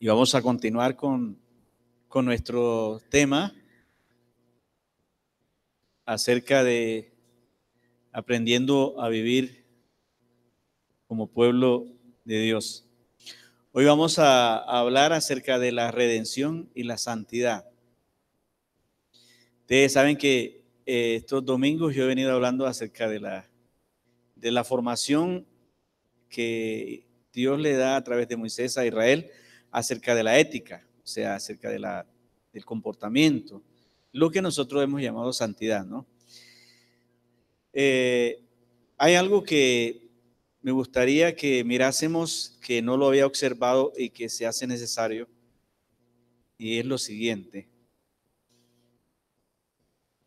Y vamos a continuar con, con nuestro tema acerca de aprendiendo a vivir como pueblo de Dios. Hoy vamos a, hablar acerca de la redención y la santidad. Ustedes saben que eh, estos domingos yo he venido hablando acerca de la, de la formación que Dios le da a través de Moisés a Israel acerca de la ética, o sea, acerca de la, del comportamiento, lo que nosotros hemos llamado santidad, ¿no? Eh, hay algo que me gustaría que mirásemos que no lo había observado y que se hace necesario, y es lo siguiente.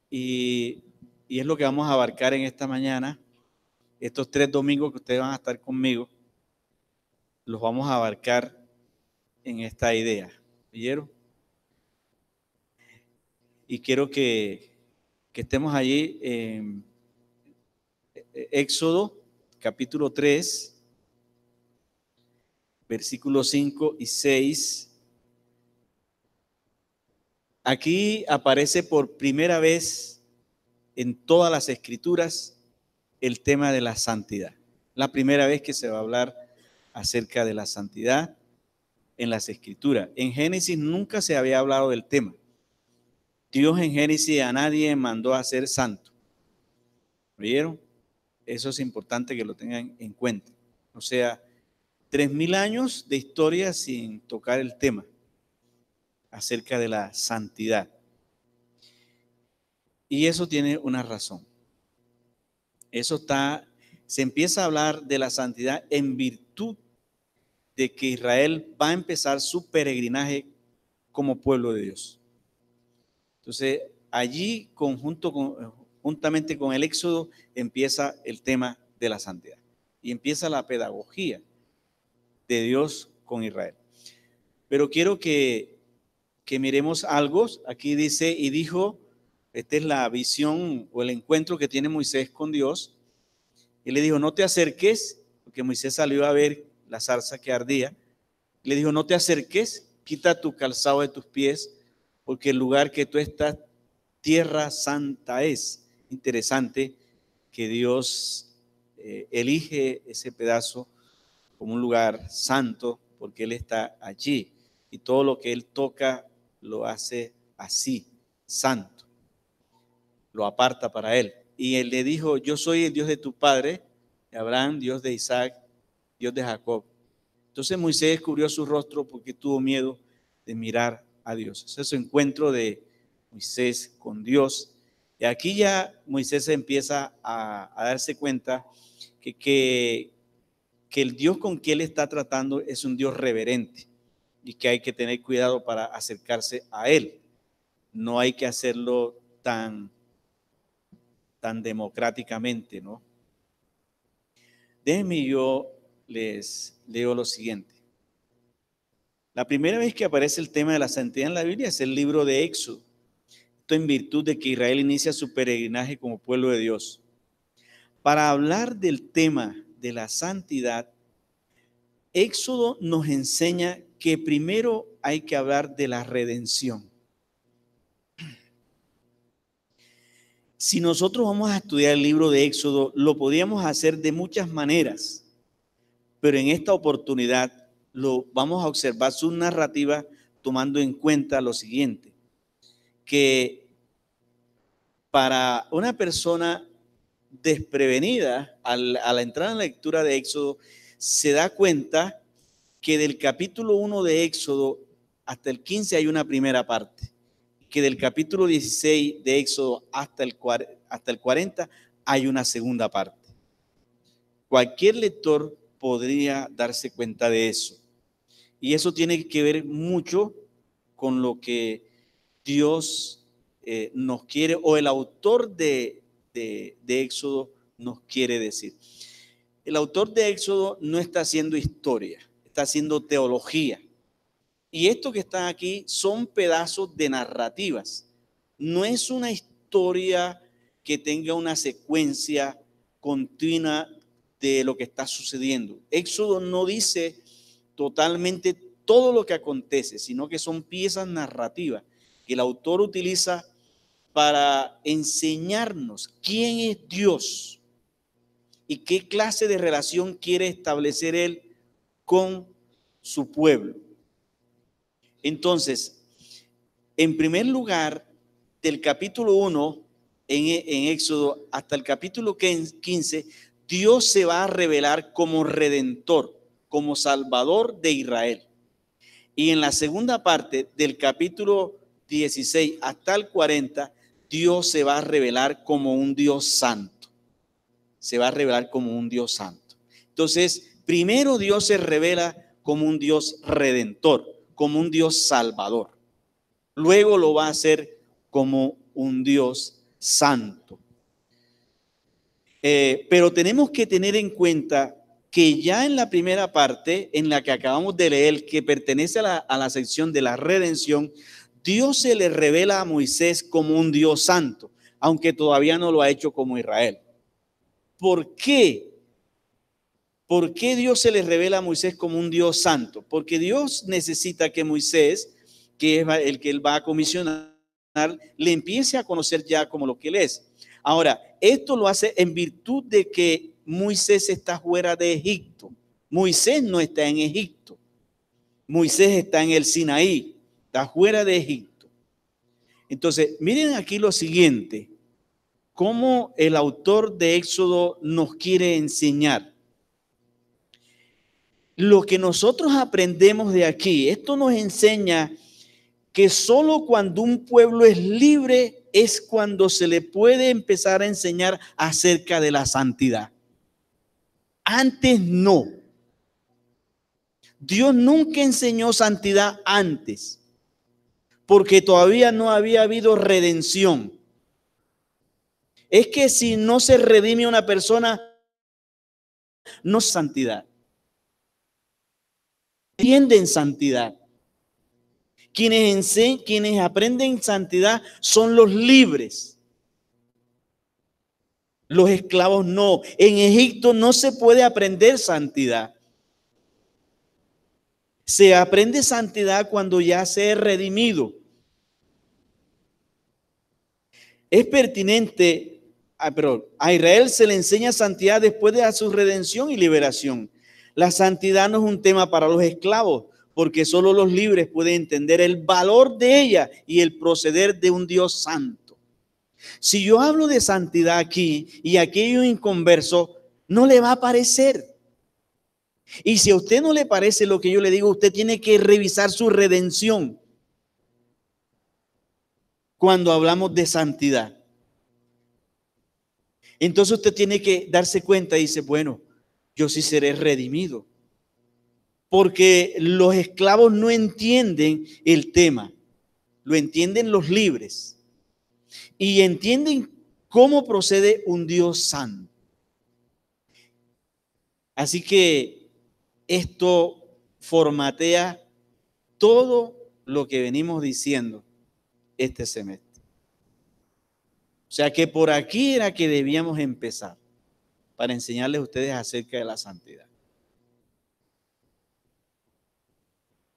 Y, y es lo que vamos a abarcar en esta mañana, estos tres domingos que ustedes van a estar conmigo, los vamos a abarcar en esta idea. ¿Vieron? Y quiero que, estemos allí en Éxodo capítulo 3, versículos 5 y 6. Aquí aparece por primera vez en todas las escrituras el tema de la santidad. La primera vez que se va a hablar acerca de la santidad en las escrituras. En Génesis nunca se había hablado del tema. Dios en Génesis a nadie mandó a ser santo. ¿Vieron? Eso es importante que lo tengan en cuenta. O sea, tres mil años de historia sin tocar el tema acerca de la santidad. Y eso tiene una razón. Eso está, se empieza a hablar de la santidad en virtud de que Israel va a empezar su peregrinaje como pueblo de Dios. Entonces, allí, conjunto con, juntamente con el Éxodo, empieza el tema de la santidad y empieza la pedagogía de Dios con Israel. Pero quiero que, que miremos algo. Aquí dice, y dijo, esta es la visión o el encuentro que tiene Moisés con Dios. Y le dijo, no te acerques, porque Moisés salió a ver la zarza que ardía. Le dijo, no te acerques, quita tu calzado de tus pies, porque el lugar que tú estás, tierra santa es. Interesante que Dios eh, elige ese pedazo como un lugar santo, porque Él está allí. Y todo lo que Él toca lo hace así, santo. Lo aparta para Él. Y Él le dijo, yo soy el Dios de tu padre, Abraham, Dios de Isaac Dios de Jacob. Entonces Moisés descubrió su rostro porque tuvo miedo de mirar a Dios. Ese es su encuentro de Moisés con Dios. Y aquí ya Moisés empieza a, darse cuenta que, que, que el Dios con quien él está tratando es un Dios reverente y que hay que tener cuidado para acercarse a él. No hay que hacerlo tan, tan democráticamente, ¿no? Déjenme yo les leo lo siguiente. La primera vez que aparece el tema de la santidad en la Biblia es el libro de Éxodo. Esto en virtud de que Israel inicia su peregrinaje como pueblo de Dios. Para hablar del tema de la santidad, Éxodo nos enseña que primero hay que hablar de la redención. Si nosotros vamos a estudiar el libro de Éxodo, lo podríamos hacer de muchas maneras. Pero en esta oportunidad lo vamos a observar su narrativa tomando en cuenta lo siguiente, que para una persona desprevenida al, la entrada en la lectura de Éxodo, se da cuenta que del capítulo 1 de Éxodo hasta el 15 hay una primera parte, que del capítulo 16 de Éxodo hasta el, hasta el 40 hay una segunda parte. Cualquier lector podría darse cuenta de eso. Y eso tiene que ver mucho con lo que Dios eh, nos quiere o el autor de, de, de Éxodo nos quiere decir. El autor de Éxodo no está haciendo historia, está haciendo teología. Y esto que está aquí son pedazos de narrativas. No es una historia que tenga una secuencia continua de lo que está sucediendo. Éxodo no dice totalmente todo lo que acontece, sino que son piezas narrativas que el autor utiliza para enseñarnos quién es Dios y qué clase de relación quiere establecer Él con su pueblo. Entonces, en primer lugar, del capítulo 1 en, en, Éxodo hasta el capítulo 15, Dios se va a revelar como redentor, como salvador de Israel. Y en la segunda parte del capítulo 16 hasta el 40, Dios se va a revelar como un Dios santo. Se va a revelar como un Dios santo. Entonces, primero Dios se revela como un Dios redentor, como un Dios salvador. Luego lo va a hacer como un Dios santo. Eh, pero tenemos que tener en cuenta que ya en la primera parte, en la que acabamos de leer, que pertenece a la, sección de la redención, Dios se le revela a Moisés como un Dios santo, aunque todavía no lo ha hecho como Israel. ¿Por qué? ¿Por qué Dios se le revela a Moisés como un Dios santo? Porque Dios necesita que Moisés, que es el que él va a comisionar, le empiece a conocer ya como lo que él es. Ahora, esto lo hace en virtud de que Moisés está fuera de Egipto. Moisés no está en Egipto. Moisés está en el Sinaí está fuera de Egipto. Entonces, miren aquí lo siguiente, cómo el autor de Éxodo nos quiere enseñar. Lo que nosotros aprendemos de aquí, esto nos enseña que solo cuando un pueblo es libre es cuando se le puede empezar a enseñar acerca de la santidad. Antes no. Dios nunca enseñó santidad antes porque todavía no había habido redención. Es que si no se redime una persona, no es santidad. Entienden santidad. Quienes, quienes aprenden santidad son los libres. Los esclavos no. En Egipto no se puede aprender santidad. Se aprende santidad cuando ya se es redimido. Es pertinente, ah, pero a Israel se le enseña santidad después de su redención y liberación. La santidad no es un tema para los esclavos, porque solo los libres pueden entender el valor de ella y el proceder de un Dios santo. Si yo hablo de santidad aquí y aquello inconverso, no le va a parecer. Y si a usted no le parece lo que yo le digo, usted tiene que revisar su redención cuando hablamos de santidad. Entonces usted tiene que darse cuenta y dice, bueno, yo sí seré redimido. Porque los esclavos no entienden el tema, lo entienden los libres. Y entienden cómo procede un Dios santo. Así que esto formatea todo lo que venimos diciendo este semestre. O sea que por aquí era que debíamos empezar para enseñarles a ustedes acerca de la santidad.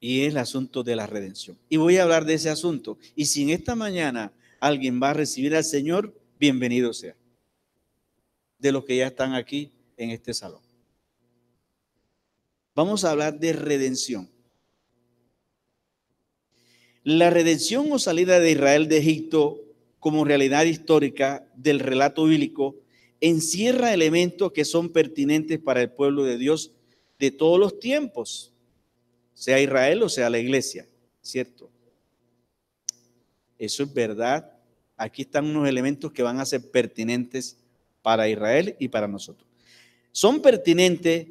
Y es el asunto de la redención. Y voy a hablar de ese asunto. Y si en esta mañana alguien va a recibir al Señor, bienvenido sea. De los que ya están aquí en este salón. Vamos a hablar de redención. La redención o salida de Israel de Egipto como realidad histórica del relato bíblico encierra elementos que son pertinentes para el pueblo de Dios de todos los tiempos, sea Israel o sea la iglesia, ¿cierto? Eso es verdad. Aquí están unos elementos que van a ser pertinentes para Israel y para nosotros. Son pertinentes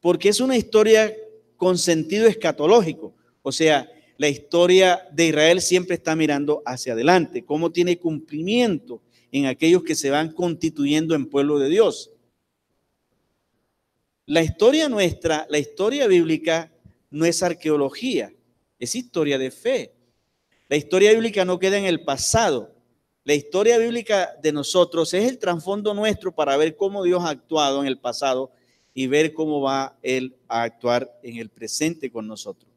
porque es una historia con sentido escatológico, o sea, la historia de Israel siempre está mirando hacia adelante, cómo tiene cumplimiento en aquellos que se van constituyendo en pueblo de Dios. La historia nuestra, la historia bíblica, no es arqueología, es historia de fe. La historia bíblica no queda en el pasado. La historia bíblica de nosotros es el trasfondo nuestro para ver cómo Dios ha actuado en el pasado y ver cómo va Él a actuar en el presente con nosotros.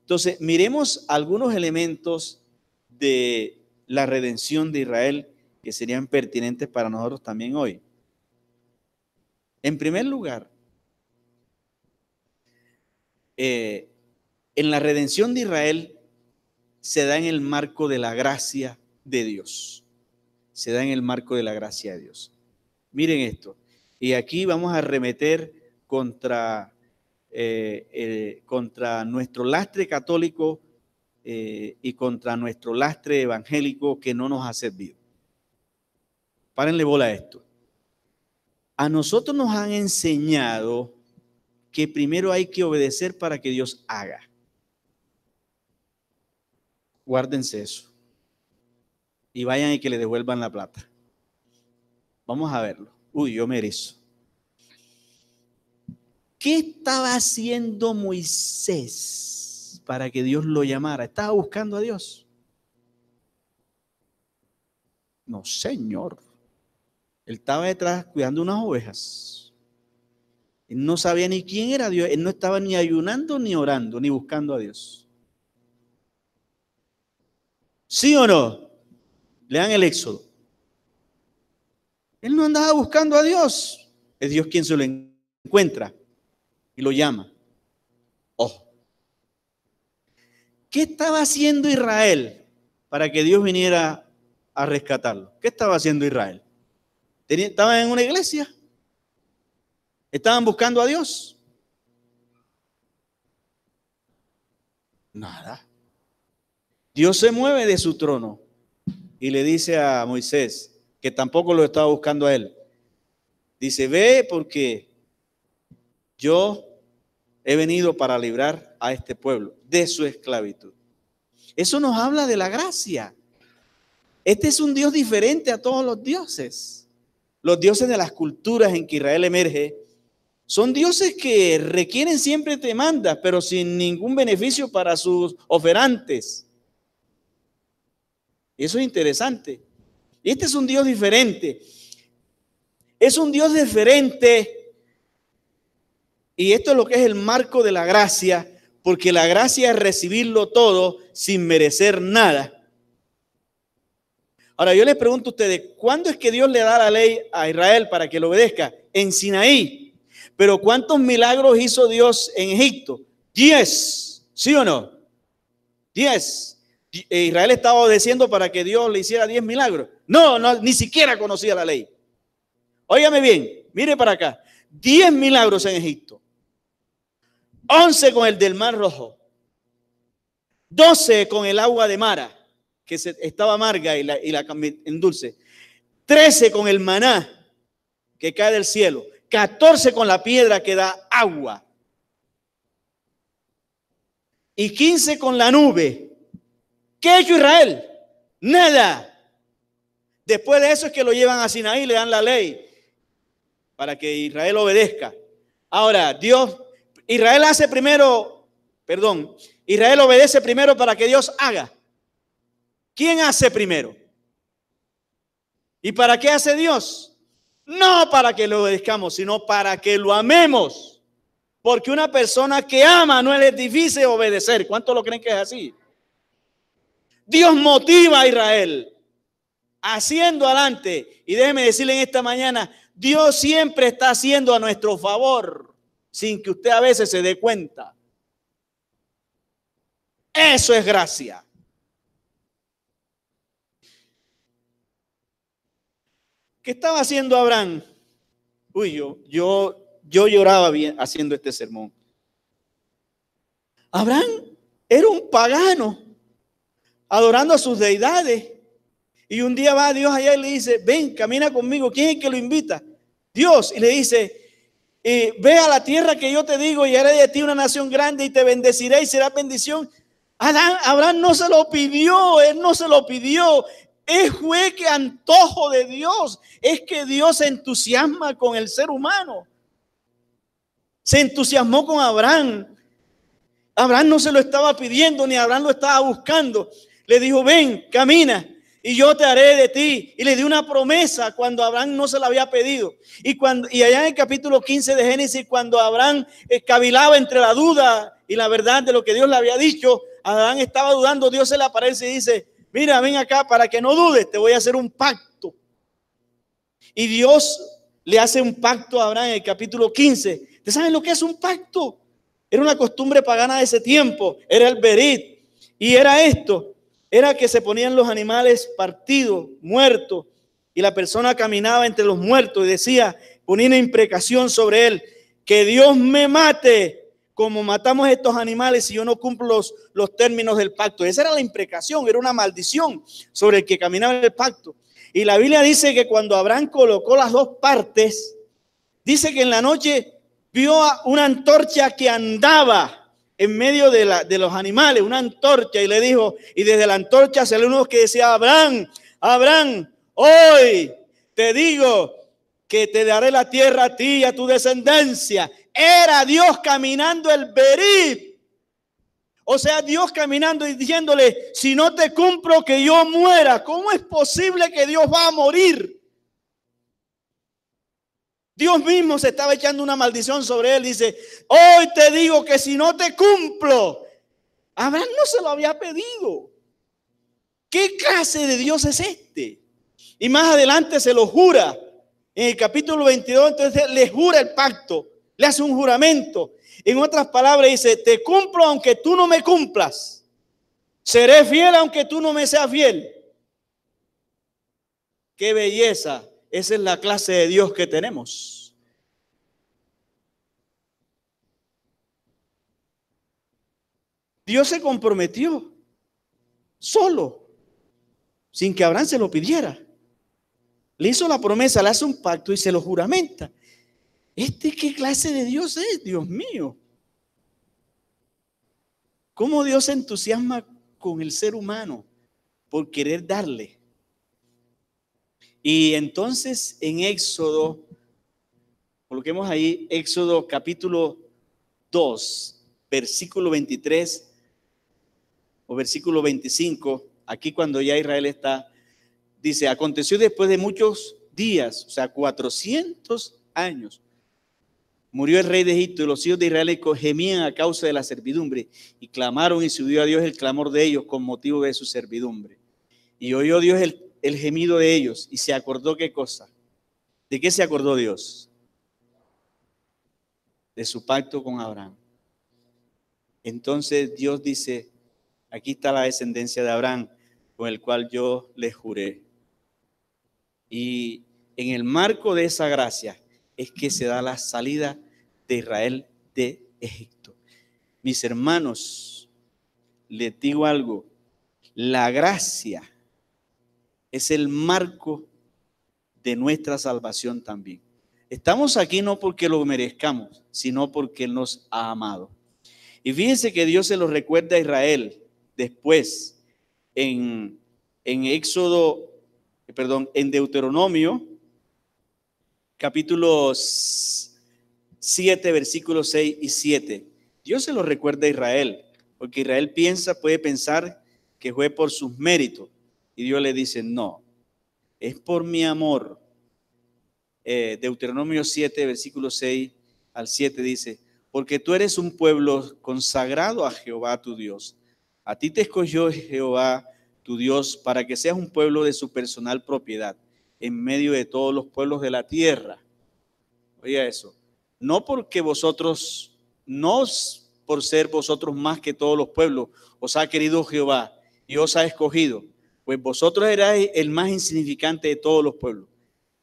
Entonces, miremos algunos elementos de la redención de Israel que serían pertinentes para nosotros también hoy. En primer lugar, eh, en la redención de Israel se da en el marco de la gracia de Dios. Se da en el marco de la gracia de Dios. Miren esto. Y aquí vamos a remeter contra, eh, eh, contra nuestro lastre católico y contra nuestro lastre evangélico que no nos ha servido. Párenle bola a esto. A nosotros nos han enseñado que primero hay que obedecer para que Dios haga. Guárdense eso. Y vayan y que le devuelvan la plata. Vamos a verlo. Uy, yo merezco. ¿Qué estaba haciendo Moisés para que Dios lo llamara? ¿Estaba buscando a Dios? No, Señor. Él estaba detrás cuidando unas ovejas. No sabía ni quién era Dios. Él no estaba ni ayunando, ni orando, ni buscando a Dios. ¿Sí o no? Lean el Éxodo. Él no andaba buscando a Dios. Es Dios quien se lo encuentra y lo llama. Ojo. ¿Qué estaba haciendo Israel para que Dios viniera a rescatarlo? ¿Qué estaba haciendo Israel? Estaban en una iglesia. Estaban buscando a Dios. Nada. Dios se mueve de su trono y le dice a Moisés, que tampoco lo estaba buscando a él. Dice, ve porque yo he venido para librar a este pueblo de su esclavitud. Eso nos habla de la gracia. Este es un Dios diferente a todos los dioses. Los dioses de las culturas en que Israel emerge son dioses que requieren siempre demandas, pero sin ningún beneficio para sus oferantes. Eso es interesante. Este es un Dios diferente. Es un Dios diferente. Y esto es lo que es el marco de la gracia, porque la gracia es recibirlo todo sin merecer nada. Ahora yo les pregunto a ustedes, ¿cuándo es que Dios le da la ley a Israel para que lo obedezca? En Sinaí. Pero ¿cuántos milagros hizo Dios en Egipto? Diez, ¿sí o no? Diez. Eh, Israel estaba obedeciendo para que Dios le hiciera diez milagros. No, no, ni siquiera conocía la ley. Óigame bien, mire para acá. Diez milagros en Egipto. Once con el del Mar Rojo. Doce con el agua de Mara que estaba amarga y la, y la en dulce. 13 con el maná que cae del cielo. 14 con la piedra que da agua. Y 15 con la nube. ¿Qué ha hecho Israel? Nada. Después de eso es que lo llevan a Sinaí le dan la ley para que Israel obedezca. Ahora, Dios, Israel hace primero, perdón, Israel obedece primero para que Dios haga. ¿Quién hace primero? ¿Y para qué hace Dios? No para que lo obedezcamos, sino para que lo amemos. Porque una persona que ama no es difícil obedecer. ¿Cuántos lo creen que es así? Dios motiva a Israel haciendo adelante. Y déjeme decirle en esta mañana, Dios siempre está haciendo a nuestro favor sin que usted a veces se dé cuenta. Eso es gracia. ¿Qué estaba haciendo Abraham? Uy, yo, yo, yo lloraba bien haciendo este sermón. Abraham era un pagano, adorando a sus deidades. Y un día va Dios allá y le dice, ven, camina conmigo. ¿Quién es el que lo invita? Dios. Y le dice, eh, ve a la tierra que yo te digo y haré de ti una nación grande y te bendeciré y será bendición. Abraham no se lo pidió, él no se lo pidió. Es fue que antojo de Dios. Es que Dios se entusiasma con el ser humano. Se entusiasmó con Abraham. Abraham no se lo estaba pidiendo, ni Abraham lo estaba buscando. Le dijo, ven, camina, y yo te haré de ti. Y le dio una promesa cuando Abraham no se la había pedido. Y, cuando, y allá en el capítulo 15 de Génesis, cuando Abraham cavilaba entre la duda y la verdad de lo que Dios le había dicho, Adán estaba dudando, Dios se le aparece y dice, mira, ven acá para que no dudes, te voy a hacer un pacto. Y Dios le hace un pacto a Abraham en el capítulo 15. ¿Ustedes saben lo que es un pacto? Era una costumbre pagana de ese tiempo, era el berit. Y era esto, era que se ponían los animales partidos, muertos, y la persona caminaba entre los muertos y decía, ponía una imprecación sobre él, que Dios me mate como matamos estos animales si yo no cumplo los, los términos del pacto. Esa era la imprecación, era una maldición sobre el que caminaba el pacto. Y la Biblia dice que cuando Abraham colocó las dos partes, dice que en la noche vio una antorcha que andaba en medio de, la, de los animales, una antorcha, y le dijo, y desde la antorcha salió uno que decía, Abraham, Abraham, hoy te digo que te daré la tierra a ti y a tu descendencia. Era Dios caminando el Berib. O sea, Dios caminando y diciéndole, si no te cumplo que yo muera, ¿cómo es posible que Dios va a morir? Dios mismo se estaba echando una maldición sobre él. Dice, hoy te digo que si no te cumplo, Abraham no se lo había pedido. ¿Qué clase de Dios es este? Y más adelante se lo jura. En el capítulo 22, entonces le jura el pacto, le hace un juramento. En otras palabras dice, te cumplo aunque tú no me cumplas. Seré fiel aunque tú no me seas fiel. Qué belleza esa es la clase de Dios que tenemos. Dios se comprometió solo, sin que Abraham se lo pidiera. Le hizo la promesa, le hace un pacto y se lo juramenta. ¿Este qué clase de Dios es, Dios mío? ¿Cómo Dios se entusiasma con el ser humano por querer darle? Y entonces en Éxodo, coloquemos ahí Éxodo capítulo 2, versículo 23 o versículo 25, aquí cuando ya Israel está, dice, aconteció después de muchos días, o sea, 400 años, murió el rey de Egipto y los hijos de Israel gemían a causa de la servidumbre y clamaron y subió a Dios el clamor de ellos con motivo de su servidumbre. Y oyó Dios el gemido de ellos y se acordó qué cosa. ¿De qué se acordó Dios? De su pacto con Abraham. Entonces Dios dice, aquí está la descendencia de Abraham con el cual yo les juré. Y en el marco de esa gracia es que se da la salida de Israel de Egipto. Mis hermanos, les digo algo, la gracia es el marco de nuestra salvación también. Estamos aquí no porque lo merezcamos, sino porque Él nos ha amado. Y fíjense que Dios se lo recuerda a Israel después en, en Éxodo, perdón, en Deuteronomio, capítulos 7, versículos 6 y 7. Dios se lo recuerda a Israel, porque Israel piensa, puede pensar que fue por sus méritos. Y Dios le dice, no, es por mi amor. Eh, Deuteronomio 7, versículo 6 al 7 dice, porque tú eres un pueblo consagrado a Jehová tu Dios. A ti te escogió Jehová tu Dios para que seas un pueblo de su personal propiedad en medio de todos los pueblos de la tierra. Oiga eso. No porque vosotros, no por ser vosotros más que todos los pueblos, os ha querido Jehová y os ha escogido, pues vosotros erais el más insignificante de todos los pueblos.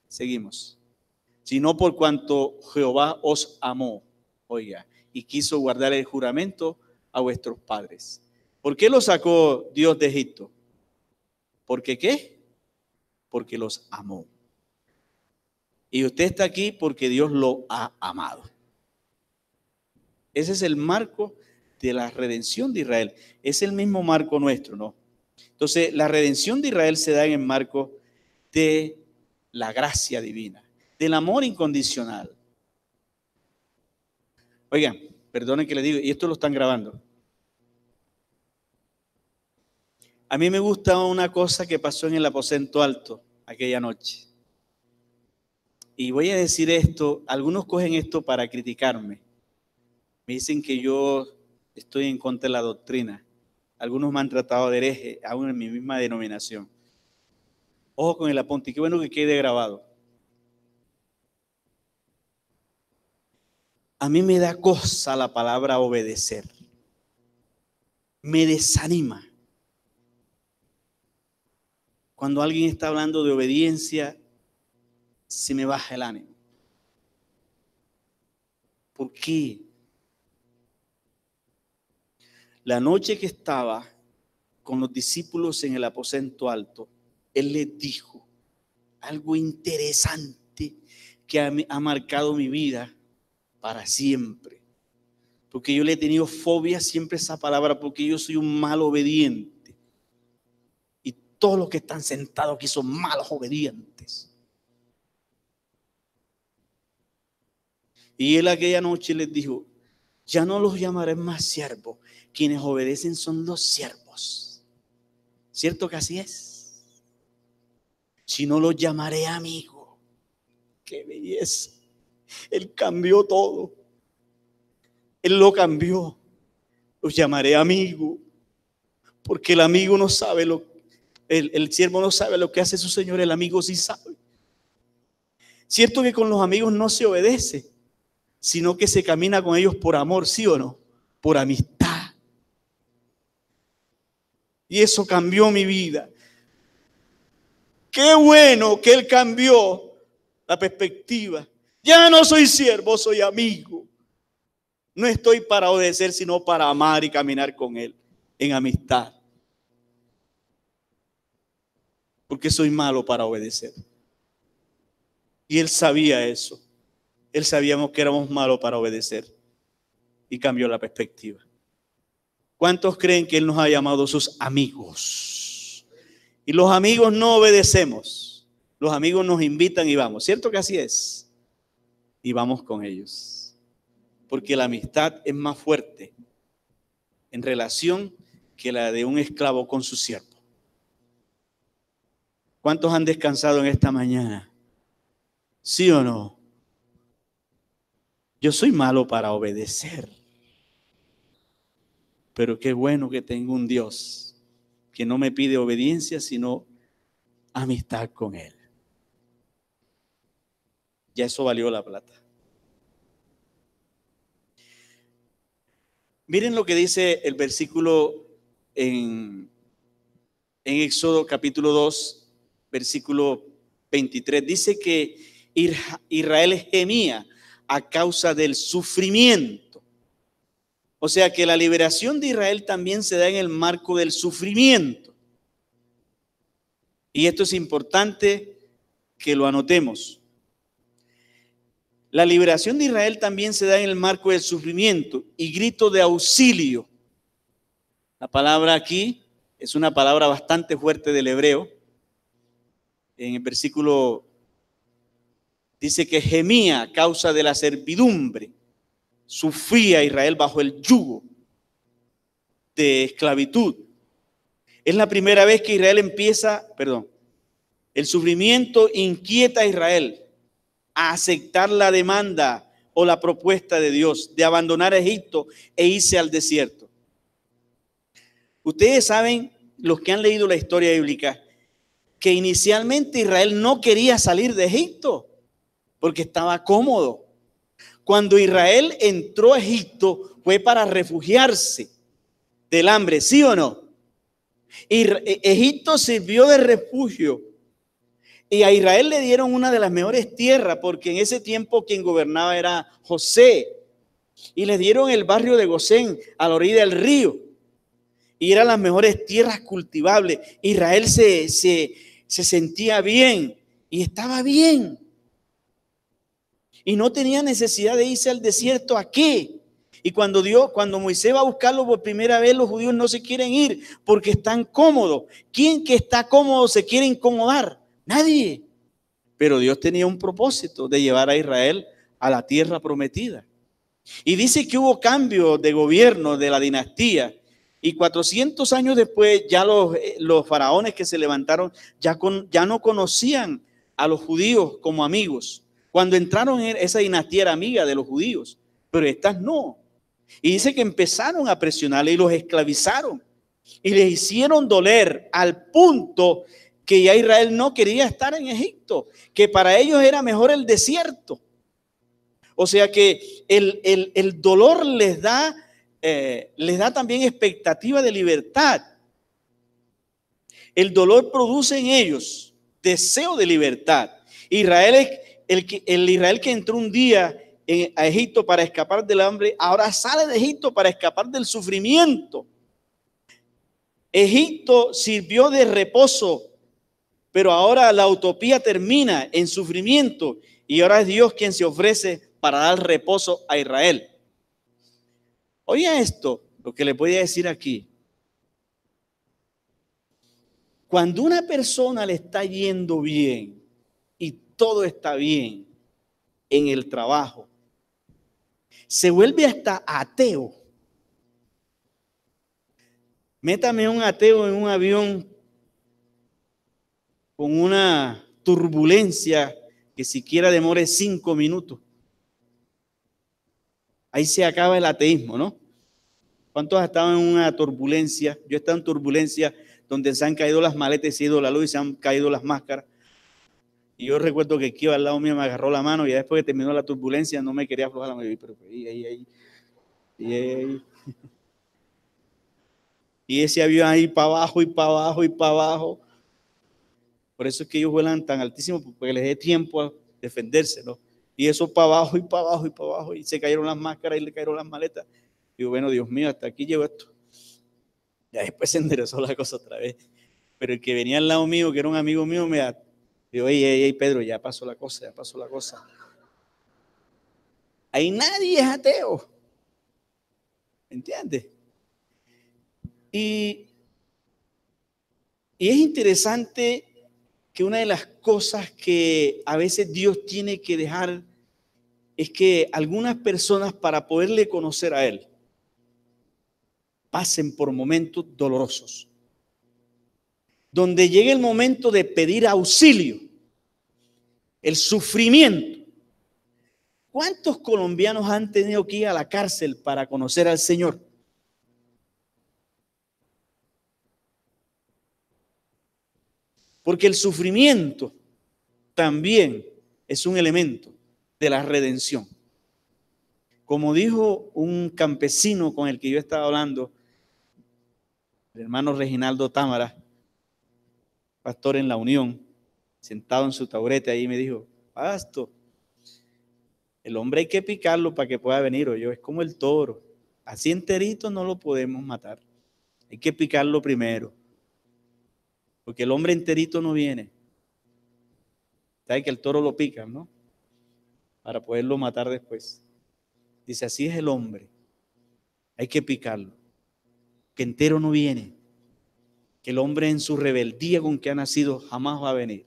Seguimos. Sino por cuanto Jehová os amó, oiga, y quiso guardar el juramento a vuestros padres. ¿Por qué los sacó Dios de Egipto? ¿Porque qué? Porque los amó. Y usted está aquí porque Dios lo ha amado. Ese es el marco de la redención de Israel. Es el mismo marco nuestro, ¿no? Entonces, la redención de Israel se da en el marco de la gracia divina, del amor incondicional. Oigan, perdonen que le digo, y esto lo están grabando. A mí me gusta una cosa que pasó en el aposento alto aquella noche. Y voy a decir esto, algunos cogen esto para criticarme. Me dicen que yo estoy en contra de la doctrina. Algunos me han tratado de hereje, aún en mi misma denominación. Ojo con el apunte, qué bueno que quede grabado. A mí me da cosa la palabra obedecer. Me desanima. Cuando alguien está hablando de obediencia, se me baja el ánimo. ¿Por qué? La noche que estaba con los discípulos en el aposento alto, Él les dijo algo interesante que ha, marcado mi vida para siempre. Porque yo le he tenido fobia siempre esa palabra, porque yo soy un mal obediente. Todos los que están sentados aquí son malos obedientes. Y él aquella noche les dijo, ya no los llamaré más siervos, quienes obedecen son los siervos. ¿Cierto que así es? Si no los llamaré amigo. Qué belleza. Él cambió todo. Él lo cambió. Los llamaré amigo. Porque el amigo no sabe lo el, el siervo no sabe lo que hace su Señor, el amigo sí sabe. Cierto que con los amigos no se obedece, sino que se camina con ellos por amor, ¿sí o no? Por amistad. Y eso cambió mi vida. Qué bueno que Él cambió la perspectiva. Ya no soy siervo, soy amigo. No estoy para obedecer, sino para amar y caminar con Él en amistad. Porque soy malo para obedecer. Y Él sabía eso. Él sabíamos que éramos malos para obedecer y cambió la perspectiva. ¿Cuántos creen que Él nos ha llamado sus amigos? Y los amigos no obedecemos. Los amigos nos invitan y vamos. ¿Cierto que así es? Y vamos con ellos. Porque la amistad es más fuerte en relación que la de un esclavo con su siervo. ¿Cuántos han descansado en esta mañana? ¿Sí o no? Yo soy malo para obedecer. Pero qué bueno que tengo un Dios que no me pide obediencia, sino amistad con Él. Ya eso valió la plata. Miren lo que dice el versículo en, en Éxodo capítulo 2, versículo 23. Dice que Israel gemía a causa del sufrimiento. O sea que la liberación de Israel también se da en el marco del sufrimiento. Y esto es importante que lo anotemos. La liberación de Israel también se da en el marco del sufrimiento y grito de auxilio. La palabra aquí es una palabra bastante fuerte del hebreo. En el versículo dice que gemía a causa de la servidumbre. Sufría Israel bajo el yugo de esclavitud. Es la primera vez que Israel empieza, perdón, el sufrimiento inquieta a Israel a aceptar la demanda o la propuesta de Dios de abandonar Egipto e irse al desierto. Ustedes saben, los que han leído la historia bíblica, que inicialmente Israel no quería salir de Egipto porque estaba cómodo. Cuando Israel entró a Egipto fue para refugiarse del hambre, ¿sí o no? Y e, Egipto sirvió de refugio. Y a Israel le dieron una de las mejores tierras, porque en ese tiempo quien gobernaba era José. Y le dieron el barrio de Gosén, a la orilla del río. Y eran las mejores tierras cultivables. Israel se, se, se sentía bien y estaba bien y no tenía necesidad de irse al desierto. ¿A qué? Y cuando Dios, cuando Moisés va a buscarlo por primera vez, los judíos no se quieren ir porque están cómodos. ¿Quién que está cómodo se quiere incomodar? Nadie. Pero Dios tenía un propósito de llevar a Israel a la tierra prometida. Y dice que hubo cambio de gobierno de la dinastía. Y 400 años después, ya los, eh, los faraones que se levantaron ya, con, ya no conocían a los judíos como amigos. Cuando entraron en esa dinastía era amiga de los judíos, pero estas no. Y dice que empezaron a presionarle y los esclavizaron. Y les hicieron doler al punto que ya Israel no quería estar en Egipto, que para ellos era mejor el desierto. O sea que el, dolor les da, eh, les da también expectativa de libertad. El dolor produce en ellos deseo de libertad. Israel es el, el Israel que entró un día a Egipto para escapar del hambre, ahora sale de Egipto para escapar del sufrimiento. Egipto sirvió de reposo, pero ahora la utopía termina en sufrimiento y ahora es Dios quien se ofrece para dar reposo a Israel. Oye esto, lo que le voy a decir aquí. Cuando una persona le está yendo bien y todo está bien en el trabajo, se vuelve hasta ateo. Métame un ateo en un avión con una turbulencia que siquiera demore cinco minutos. Ahí se acaba el ateísmo, ¿no? ¿Cuántos han estado en una turbulencia? Yo he estado en turbulencia donde se han caído las maletas y se ha ido la luz y se han caído las máscaras. Y yo recuerdo que aquí al lado mío me agarró la mano y después que terminó la turbulencia no me quería aflojar la mano. Pero, ahí, ahí, y, y ese avión ahí para abajo y para abajo y para abajo. Por eso es que ellos vuelan tan altísimo, porque les dé tiempo a defenderse, ¿no? Y eso para abajo y para abajo y para abajo. Y se cayeron las máscaras y le cayeron las maletas. Y bueno, Dios mío, hasta aquí llegó esto. Ya después se enderezó la cosa otra vez. Pero el que venía al lado mío, que era un amigo mío, me, Digo, ey, ey, Pedro, ya pasó la cosa, ya pasó la cosa. Ahí nadie ateo. ¿Entiendes? Y, y es interesante que una de las cosas que a veces Dios tiene que dejar es que algunas personas para poderle conocer a Él pasen por momentos dolorosos donde llegue el momento de pedir auxilio, el sufrimiento. ¿Cuántos colombianos han tenido que ir a la cárcel para conocer al Señor? Porque el sufrimiento también es un elemento de la redención. Como dijo un campesino con el que yo estaba hablando, el hermano Reginaldo Támara, pastor en la Unión, sentado en su taburete ahí, me dijo, Pasto, el hombre hay que picarlo para que pueda venir, o yo, es como el toro, así enterito no lo podemos matar, hay que picarlo primero, porque el hombre enterito no viene. Sabe que el toro lo pica, ¿no? Para poderlo matar después. Dice, así es el hombre, hay que picarlo, que entero no viene que el hombre en su rebeldía con que ha nacido jamás va a venir.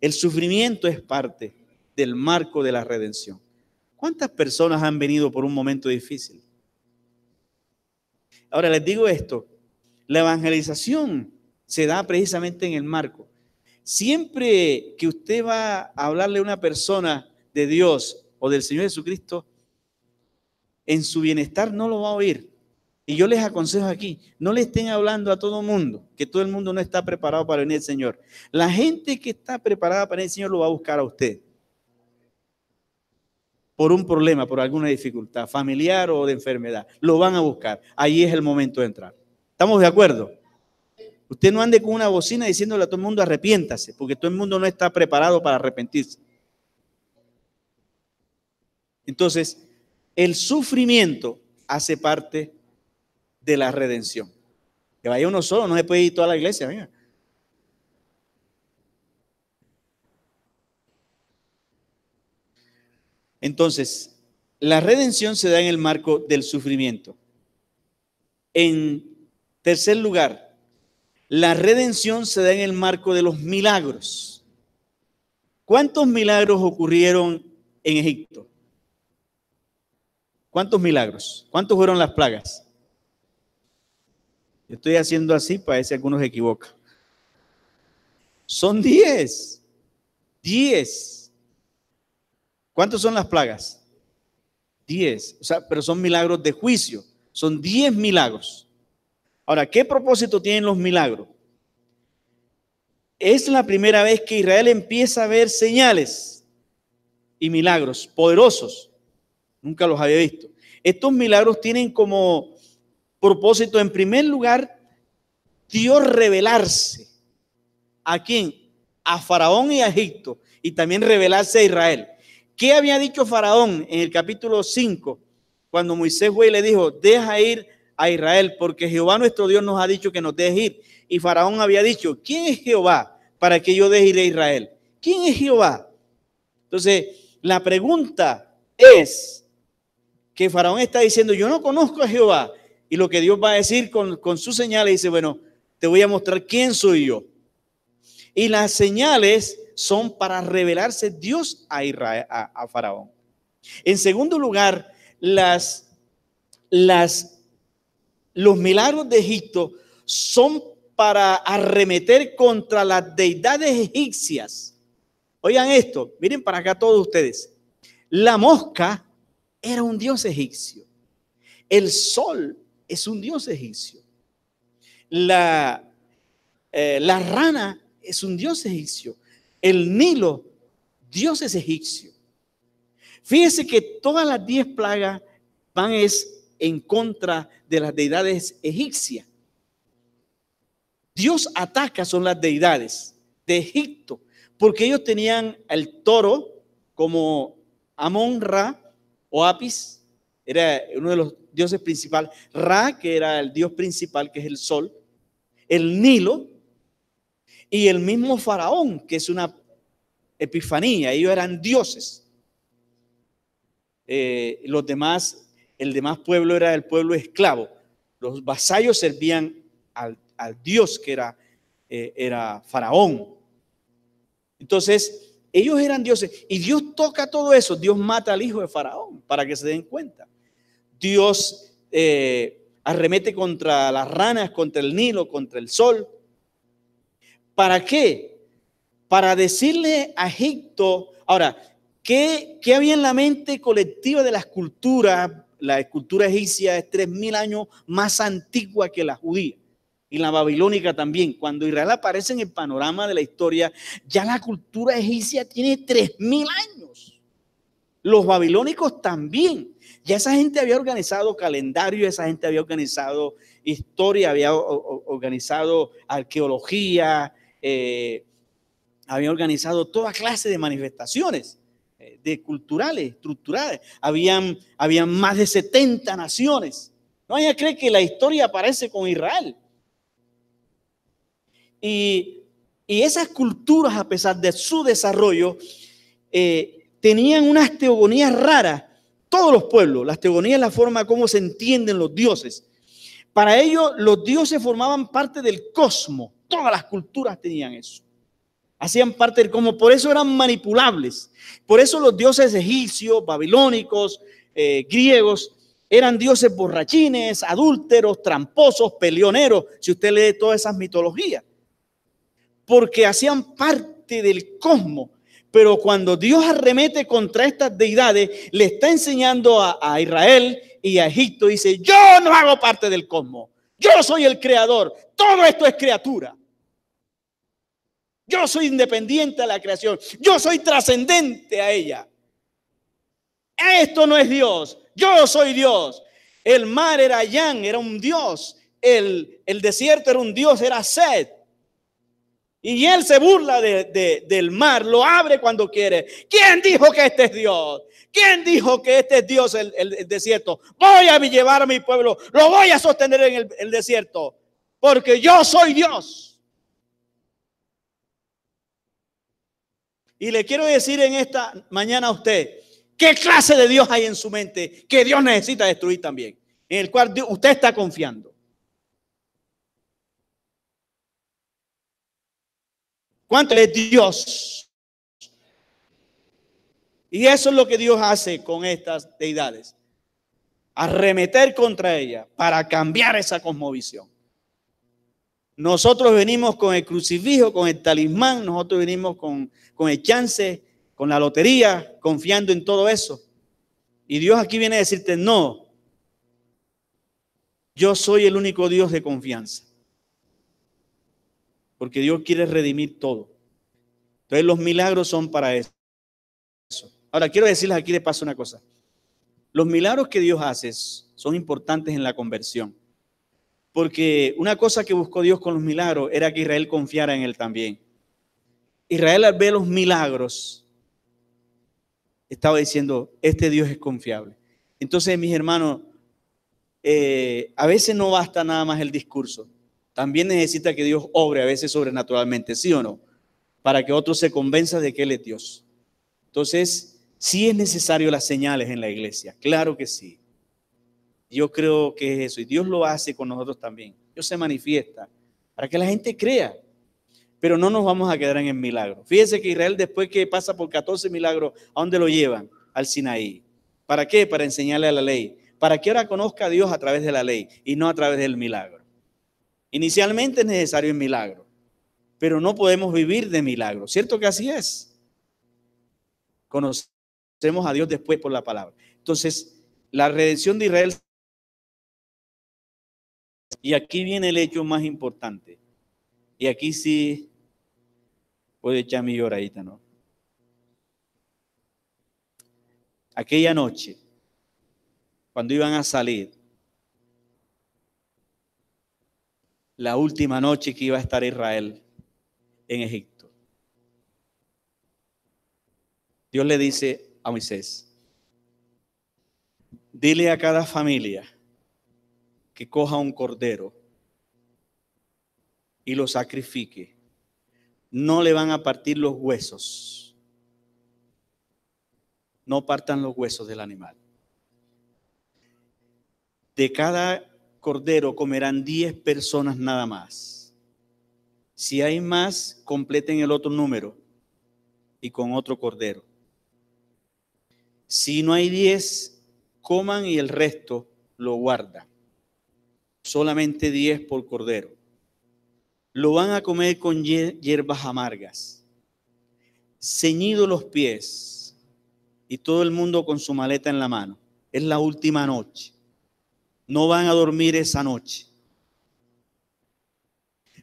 El sufrimiento es parte del marco de la redención. ¿Cuántas personas han venido por un momento difícil? Ahora les digo esto, la evangelización se da precisamente en el marco. Siempre que usted va a hablarle a una persona de Dios o del Señor Jesucristo, en su bienestar no lo va a oír. Y yo les aconsejo aquí, no le estén hablando a todo el mundo, que todo el mundo no está preparado para venir al Señor. La gente que está preparada para el Señor lo va a buscar a usted. Por un problema, por alguna dificultad familiar o de enfermedad. Lo van a buscar. Ahí es el momento de entrar. ¿Estamos de acuerdo? Usted no ande con una bocina diciéndole a todo el mundo arrepiéntase, porque todo el mundo no está preparado para arrepentirse. Entonces, el sufrimiento hace parte de la redención. Que vaya uno solo, no se puede ir toda la iglesia. Entonces, la redención se da en el marco del sufrimiento. En tercer lugar, la redención se da en el marco de los milagros. ¿Cuántos milagros ocurrieron en Egipto? ¿Cuántos milagros? ¿Cuántos fueron las plagas? estoy haciendo así para ver si algunos se equivocan. Son diez. Diez. ¿Cuántos son las plagas? Diez. O sea, pero son milagros de juicio. Son diez milagros. Ahora, ¿qué propósito tienen los milagros? Es la primera vez que Israel empieza a ver señales y milagros poderosos. Nunca los había visto. Estos milagros tienen como propósito, en primer lugar, Dios revelarse. ¿A quién? A Faraón y a Egipto. Y también revelarse a Israel. ¿Qué había dicho Faraón en el capítulo 5? Cuando Moisés fue y le dijo, deja ir a Israel, porque Jehová nuestro Dios nos ha dicho que nos deje ir. Y Faraón había dicho, ¿quién es Jehová para que yo deje ir a Israel? ¿Quién es Jehová? Entonces, la pregunta es que Faraón está diciendo, yo no conozco a Jehová. Y lo que Dios va a decir con, con sus señales, dice, bueno, te voy a mostrar quién soy yo. Y las señales son para revelarse Dios a, Israel, a, Faraón. En segundo lugar, las, las, los milagros de Egipto son para arremeter contra las deidades egipcias. Oigan esto, miren para acá todos ustedes. La mosca era un dios egipcio. El sol es un dios egipcio. La, eh, la rana es un dios egipcio. El Nilo, dios es egipcio. Fíjese que todas las diez plagas van es en contra de las deidades egipcias. Dios ataca son las deidades de Egipto, porque ellos tenían el toro como Amon Ra o Apis, era uno de los dioses principales, Ra, que era el dios principal, que es el sol, el Nilo, y el mismo Faraón, que es una epifanía, ellos eran dioses. Eh, los demás, el demás pueblo era el pueblo esclavo. Los vasallos servían al, dios que era, eh, era Faraón. Entonces, ellos eran dioses y Dios toca todo eso. Dios mata al hijo de Faraón para que se den cuenta. Dios eh, arremete contra las ranas, contra el Nilo, contra el sol. ¿Para qué? Para decirle a Egipto, ahora, ¿qué, ¿qué, había en la mente colectiva de las culturas? La escultura egipcia es tres mil años más antigua que la judía y la babilónica también. Cuando Israel aparece en el panorama de la historia, ya la cultura egipcia tiene tres mil años. Los babilónicos también. Ya esa gente había organizado calendario, esa gente había organizado historia, había organizado arqueología, eh, había organizado toda clase de manifestaciones eh, de culturales, estructurales. Habían, habían más de 70 naciones. No hay a creer que la historia aparece con Israel. Y, esas culturas, a pesar de su desarrollo, eh, tenían unas teogonías raras. Todos los pueblos, las teogonías la forma como se entienden los dioses. Para ellos, los dioses formaban parte del cosmos. Todas las culturas tenían eso. Hacían parte del como por eso eran manipulables. Por eso los dioses egipcios, babilónicos, eh, griegos, eran dioses borrachines, adúlteros, tramposos, peleoneros, si usted lee todas esas mitologías. Porque hacían parte del cosmos. Pero cuando Dios arremete contra estas deidades, le está enseñando a, a Israel y a Egipto, dice, yo no hago parte del cosmos. Yo soy el creador. Todo esto es criatura. Yo soy independiente de la creación. Yo soy trascendente a ella. Esto no es Dios. Yo soy Dios. El mar era Yan, era un Dios. El, el desierto era un Dios, era Sed. Y él se burla del mar, lo abre cuando quiere. ¿Quién dijo que este es Dios? ¿Quién dijo que este es Dios el, el, desierto? Voy a llevar a mi pueblo, lo voy a sostener en el desierto, porque yo soy Dios. Y le quiero decir en esta mañana a usted, ¿qué clase de Dios hay en su mente que Dios necesita destruir también? En el cual usted está confiando. ¿Cuánto es Dios? Y eso es lo que Dios hace con estas deidades. Arremeter contra ellas para cambiar esa cosmovisión. Nosotros venimos con el crucifijo, con el talismán, nosotros venimos con, con el chance, con la lotería, confiando en todo eso. Y Dios aquí viene a decirte, no, yo soy el único Dios de confianza. Porque Dios quiere redimir todo. Entonces los milagros son para eso. Ahora quiero decirles aquí de paso una cosa. Los milagros que Dios hace son importantes en la conversión. Porque una cosa que buscó Dios con los milagros era que Israel confiara en Él también. Israel al ver los milagros estaba diciendo, este Dios es confiable. Entonces, mis hermanos, eh, a veces no basta nada más el discurso. También necesita que Dios obre a veces sobrenaturalmente, ¿sí o no? Para que otro se convenza de que Él es Dios. Entonces, sí es necesario las señales en la iglesia, claro que sí. Yo creo que es eso. Y Dios lo hace con nosotros también. Dios se manifiesta para que la gente crea. Pero no nos vamos a quedar en el milagro. Fíjese que Israel después que pasa por 14 milagros, ¿a dónde lo llevan? Al Sinaí. ¿Para qué? Para enseñarle a la ley. Para que ahora conozca a Dios a través de la ley y no a través del milagro. Inicialmente es necesario el milagro, pero no podemos vivir de milagro. ¿Cierto que así es? Conocemos a Dios después por la palabra. Entonces, la redención de Israel. Y aquí viene el hecho más importante. Y aquí sí puede echar mi lloradita, ¿no? Aquella noche, cuando iban a salir, la última noche que iba a estar Israel en Egipto. Dios le dice a Moisés, dile a cada familia que coja un cordero y lo sacrifique, no le van a partir los huesos. No partan los huesos del animal. De cada cordero comerán 10 personas nada más. Si hay más, completen el otro número y con otro cordero. Si no hay 10, coman y el resto lo guardan. Solamente 10 por cordero lo van a comer con hierbas amargas, ceñido los pies y todo el mundo con su maleta en la mano. Es la última noche. No van a dormir esa noche.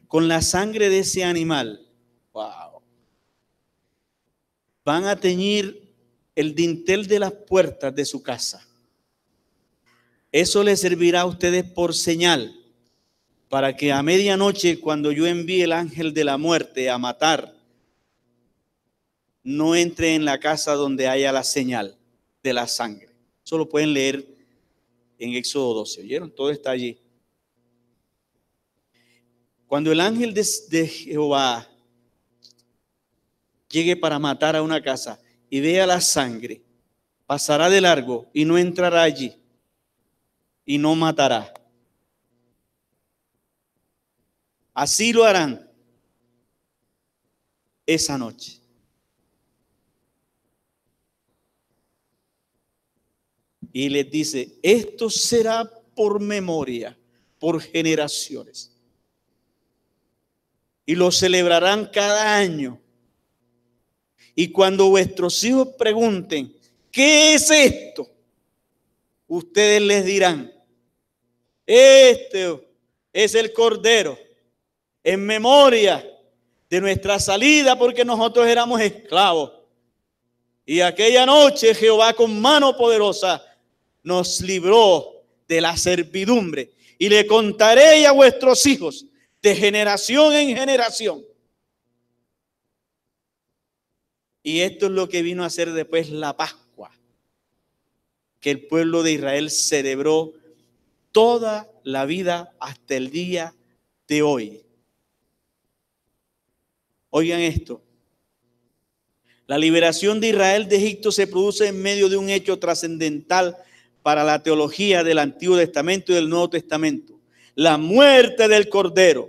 Con la sangre de ese animal, wow, van a teñir el dintel de las puertas de su casa. Eso les servirá a ustedes por señal para que a medianoche, cuando yo envíe el ángel de la muerte a matar, no entre en la casa donde haya la señal de la sangre. Eso lo pueden leer en Éxodo 12. ¿Oyeron? Todo está allí. Cuando el ángel de, de, Jehová llegue para matar a una casa y vea la sangre, pasará de largo y no entrará allí y no matará. Así lo harán esa noche. Y les dice, esto será por memoria, por generaciones. Y lo celebrarán cada año. Y cuando vuestros hijos pregunten, ¿qué es esto? Ustedes les dirán, este es el Cordero en memoria de nuestra salida porque nosotros éramos esclavos. Y aquella noche Jehová con mano poderosa nos libró de la servidumbre. Y le contaré a vuestros hijos de generación en generación. Y esto es lo que vino a ser después la Pascua, que el pueblo de Israel celebró toda la vida hasta el día de hoy. Oigan esto. La liberación de Israel de Egipto se produce en medio de un hecho trascendental para la teología del Antiguo Testamento y del Nuevo Testamento. La muerte del Cordero.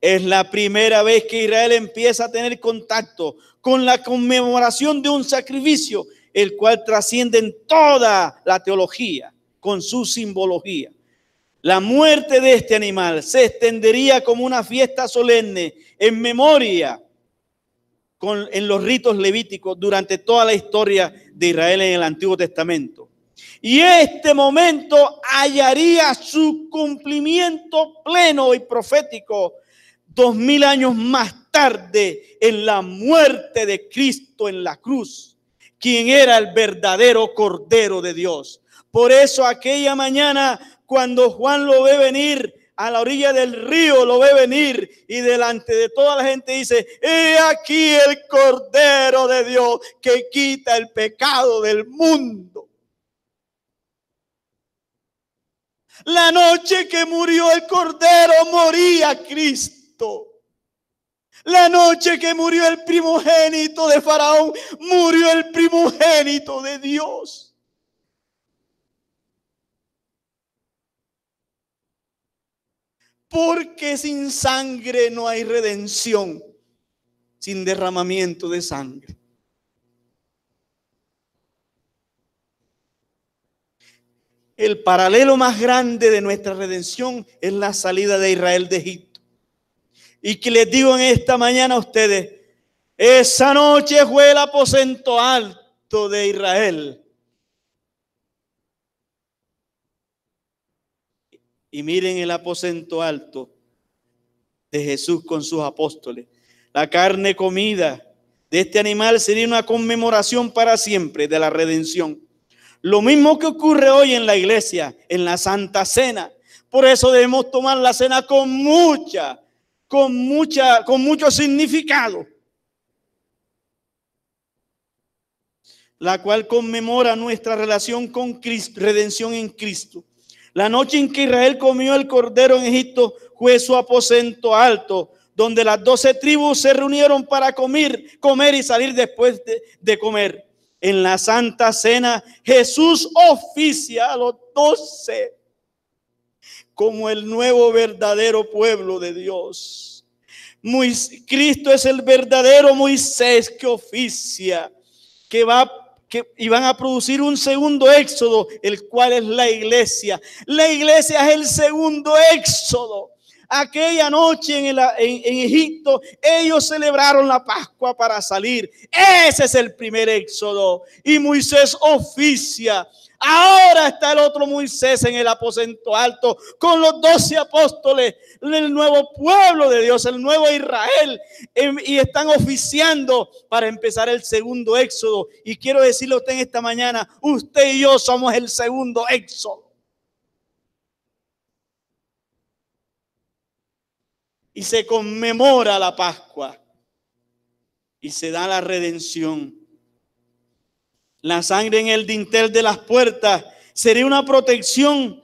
Es la primera vez que Israel empieza a tener contacto con la conmemoración de un sacrificio, el cual trasciende en toda la teología con su simbología. La muerte de este animal se extendería como una fiesta solemne en memoria en los ritos levíticos durante toda la historia de Israel en el Antiguo Testamento. Y este momento hallaría su cumplimiento pleno y profético dos mil años más tarde en la muerte de Cristo en la cruz, quien era el verdadero Cordero de Dios. Por eso aquella mañana cuando Juan lo ve venir a la orilla del río, lo ve venir y delante de toda la gente dice, he aquí el Cordero de Dios que quita el pecado del mundo. La noche que murió el Cordero moría Cristo. La noche que murió el primogénito de Faraón, murió el primogénito de Dios. Porque sin sangre no hay redención, sin derramamiento de sangre. El paralelo más grande de nuestra redención es la salida de Israel de Egipto. Y que les digo en esta mañana a ustedes, esa noche fue el aposento alto de Israel. Y miren el aposento alto de Jesús con sus apóstoles. La carne comida de este animal sería una conmemoración para siempre de la redención. Lo mismo que ocurre hoy en la iglesia, en la Santa Cena. Por eso debemos tomar la cena con mucha, con mucha, con mucho significado. La cual conmemora nuestra relación con Cristo, redención en Cristo. La noche en que Israel comió el cordero en Egipto fue su aposento alto, donde las doce tribus se reunieron para comer, comer y salir después de, de comer en la Santa Cena, Jesús oficia a los doce como el nuevo verdadero pueblo de Dios. Cristo es el verdadero Moisés que oficia, que va que iban a producir un segundo éxodo, el cual es la iglesia. La iglesia es el segundo éxodo aquella noche en, Egipto, ellos celebraron la Pascua para salir. Ese es el primer éxodo. Y Moisés oficia. Ahora está el otro Moisés en el aposento alto con los doce apóstoles, el nuevo pueblo de Dios, el nuevo Israel. Em, y están oficiando para empezar el segundo éxodo. Y quiero decirle a usted en esta mañana, usted y yo somos el segundo éxodo. Y se conmemora la Pascua y se da la redención. La sangre en el dintel de las puertas sería una protección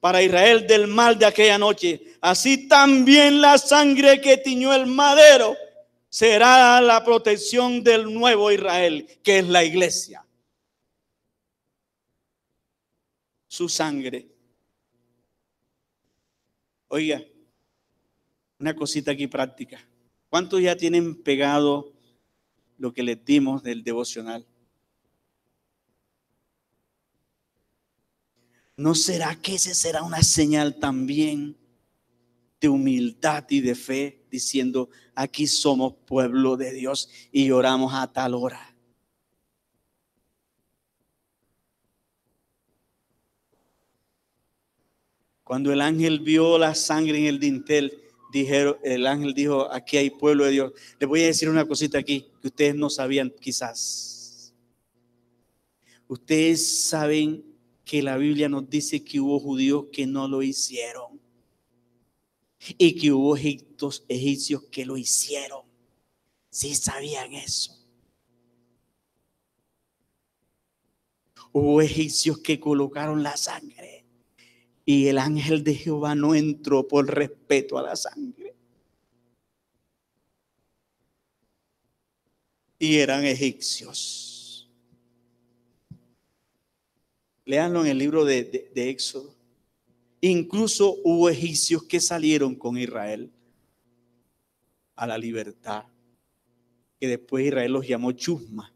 para Israel del mal de aquella noche. Así también la sangre que tiñó el madero será la protección del nuevo Israel, que es la iglesia. Su sangre. Oiga, una cosita aquí práctica. ¿Cuántos ya tienen pegado lo que les dimos del devocional? ¿No será que ese será una señal también de humildad y de fe, diciendo, aquí somos pueblo de Dios y oramos a tal hora? Cuando el ángel vio la sangre en el dintel, dijeron, el ángel dijo, aquí hay pueblo de Dios. Les voy a decir una cosita aquí que ustedes no sabían quizás. Ustedes saben que la Biblia nos dice que hubo judíos que no lo hicieron y que hubo egiptos, egipcios que lo hicieron. Sí sabían eso. Hubo egipcios que colocaron la sangre y el ángel de Jehová no entró por respeto a la sangre. Y eran egipcios. Leanlo en el libro de, de Éxodo. Incluso hubo egipcios que salieron con Israel a la libertad, que después Israel los llamó chusma.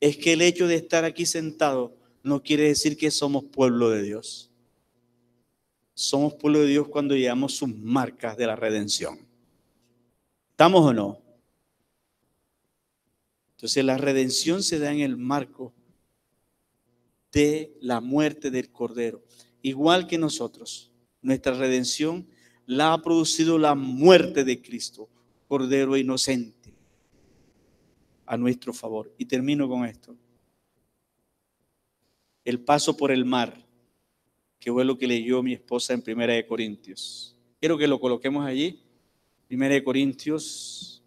Es que el hecho de estar aquí sentado no quiere decir que somos pueblo de Dios. Somos pueblo de Dios cuando llevamos sus marcas de la redención. ¿Estamos o no? Entonces la redención se da en el marco de la muerte del Cordero. Igual que nosotros, nuestra redención la ha producido la muerte de Cristo, Cordero inocente, a nuestro favor. Y termino con esto. El paso por el mar, que fue lo que leyó mi esposa en Primera de Corintios. Quiero que lo coloquemos allí. Primera de Corintios,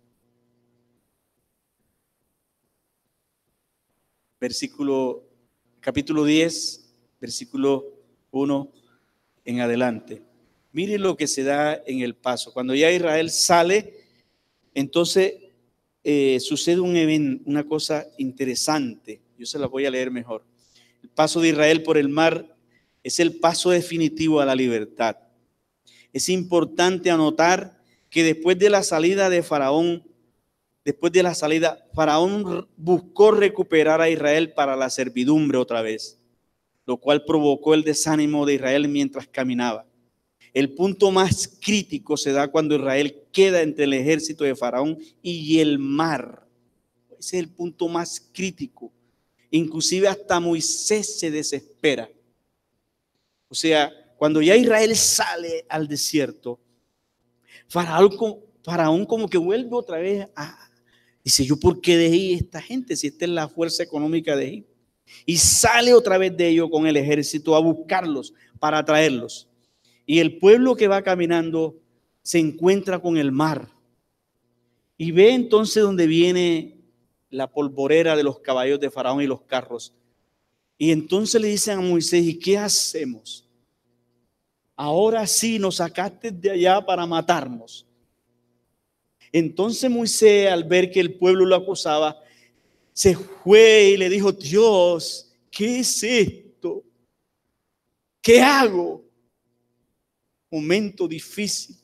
versículo, capítulo 10, versículo 1 en adelante. Mire lo que se da en el paso. Cuando ya Israel sale, entonces eh, sucede un evento, una cosa interesante. Yo se la voy a leer mejor. El paso de Israel por el mar es el paso definitivo a la libertad. Es importante anotar que después de la salida de Faraón, después de la salida, Faraón buscó recuperar a Israel para la servidumbre otra vez, lo cual provocó el desánimo de Israel mientras caminaba. El punto más crítico se da cuando Israel queda entre el ejército de Faraón y el mar. Ese es el punto más crítico. Inclusive hasta Moisés se desespera. O sea, cuando ya Israel sale al desierto, Faraón, como que vuelve otra vez a... Dice, ¿yo por qué dejé esta gente si esta es la fuerza económica de Egipto? Y sale otra vez de ellos con el ejército a buscarlos para traerlos. Y el pueblo que va caminando se encuentra con el mar. Y ve entonces donde viene la polvorera de los caballos de Faraón y los carros. Y entonces le dicen a Moisés, ¿y qué hacemos? Ahora sí nos sacaste de allá para matarnos. Entonces Moisés, al ver que el pueblo lo acusaba, se fue y le dijo, Dios, ¿qué es esto? ¿Qué hago? Momento difícil.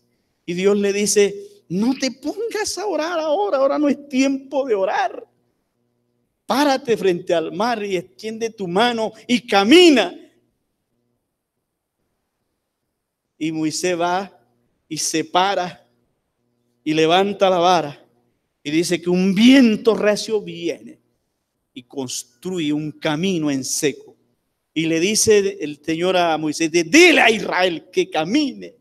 Y Dios le dice, no te pongas a orar ahora, ahora no es tiempo de orar. Párate frente al mar y extiende tu mano y camina. Y Moisés va y se para y levanta la vara y dice que un viento recio viene y construye un camino en seco y le dice el Señor a Moisés, dile a Israel que camine.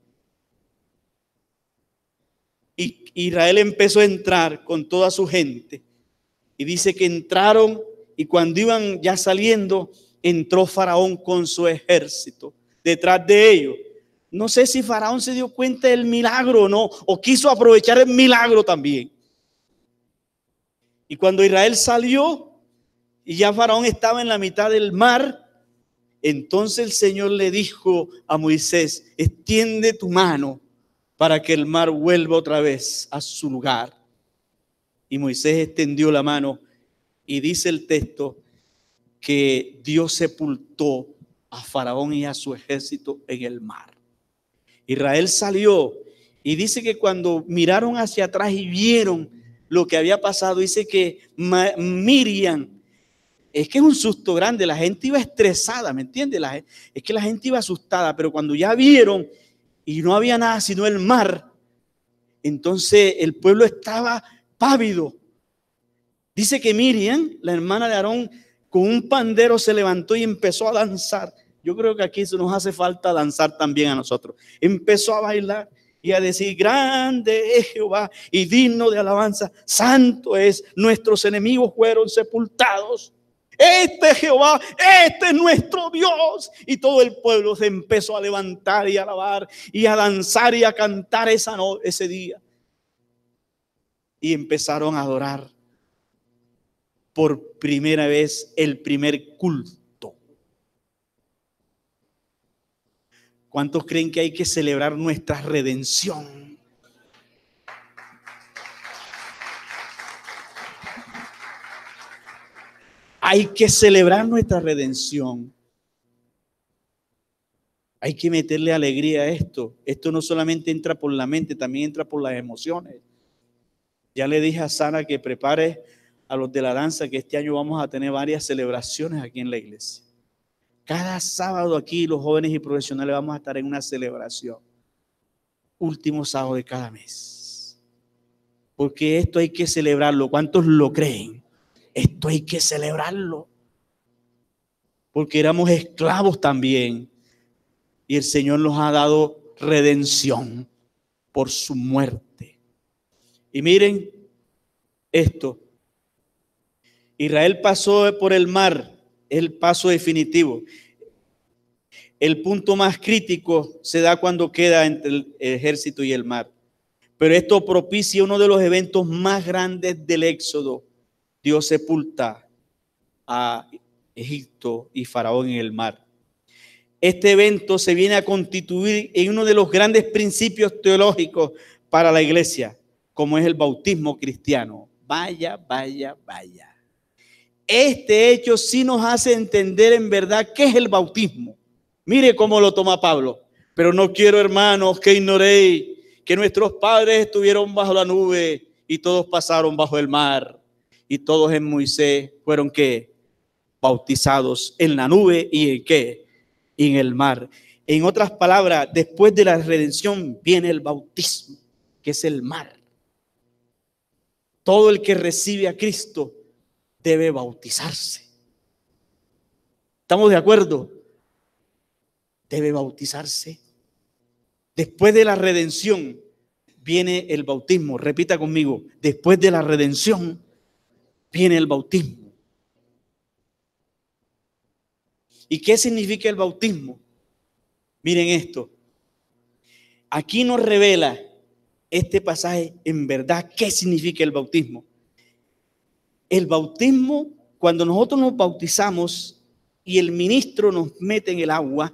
Y Israel empezó a entrar con toda su gente. Y dice que entraron y cuando iban ya saliendo, entró Faraón con su ejército detrás de ellos. No sé si Faraón se dio cuenta del milagro o no, o quiso aprovechar el milagro también. Y cuando Israel salió y ya Faraón estaba en la mitad del mar, entonces el Señor le dijo a Moisés, extiende tu mano para que el mar vuelva otra vez a su lugar. Y Moisés extendió la mano y dice el texto que Dios sepultó a Faraón y a su ejército en el mar. Israel salió y dice que cuando miraron hacia atrás y vieron lo que había pasado, dice que Miriam es que es un susto grande, la gente iba estresada, ¿me entiendes? es que la gente iba asustada, pero cuando ya vieron y no había nada sino el mar, entonces el pueblo estaba pávido. Dice que Miriam, la hermana de Aarón, con un pandero se levantó y empezó a danzar. Yo creo que aquí nos hace falta danzar también a nosotros. Empezó a bailar y a decir, grande es Jehová y digno de alabanza, santo es, nuestros enemigos fueron sepultados. Este es Jehová, este es nuestro Dios. Y todo el pueblo se empezó a levantar y a alabar y a danzar y a cantar esa ese día. Y empezaron a adorar por primera vez el primer culto. ¿Cuántos creen que hay que celebrar nuestra redención? Hay que celebrar nuestra redención. Hay que meterle alegría a esto. Esto no solamente entra por la mente, también entra por las emociones. Ya le dije a Sara que prepare a los de la danza que este año vamos a tener varias celebraciones aquí en la iglesia. Cada sábado aquí los jóvenes y profesionales vamos a estar en una celebración. Último sábado de cada mes. Porque esto hay que celebrarlo. ¿Cuántos lo creen? Esto hay que celebrarlo. Porque éramos esclavos también. Y el Señor nos ha dado redención por su muerte. Y miren esto. Israel pasó por el mar, el paso definitivo. El punto más crítico se da cuando queda entre el ejército y el mar. Pero esto propicia uno de los eventos más grandes del Éxodo. Dios sepulta a Egipto y Faraón en el mar. Este evento se viene a constituir en uno de los grandes principios teológicos para la iglesia, como es el bautismo cristiano. Vaya, vaya, vaya. Este hecho sí nos hace entender en verdad qué es el bautismo. Mire cómo lo toma Pablo. Pero no quiero, hermanos, que ignoréis que nuestros padres estuvieron bajo la nube y todos pasaron bajo el mar. Y todos en Moisés fueron que bautizados en la nube y en qué? En el mar. En otras palabras, después de la redención viene el bautismo, que es el mar. Todo el que recibe a Cristo debe bautizarse. ¿Estamos de acuerdo? Debe bautizarse. Después de la redención viene el bautismo. Repita conmigo, después de la redención viene el bautismo. ¿Y qué significa el bautismo? Miren esto. Aquí nos revela este pasaje en verdad qué significa el bautismo. El bautismo, cuando nosotros nos bautizamos y el ministro nos mete en el agua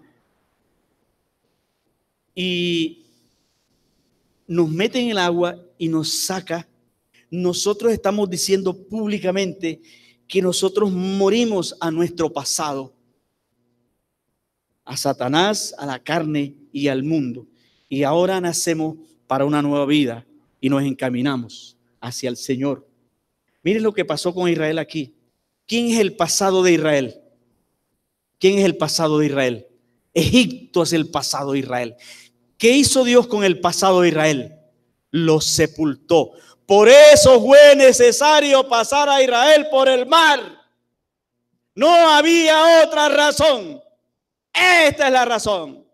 y nos mete en el agua y nos saca, nosotros estamos diciendo públicamente que nosotros morimos a nuestro pasado, a Satanás, a la carne y al mundo. Y ahora nacemos para una nueva vida y nos encaminamos hacia el Señor. Miren lo que pasó con Israel aquí. ¿Quién es el pasado de Israel? ¿Quién es el pasado de Israel? Egipto es el pasado de Israel. ¿Qué hizo Dios con el pasado de Israel? Lo sepultó. Por eso fue necesario pasar a Israel por el mar. No había otra razón. Esta es la razón.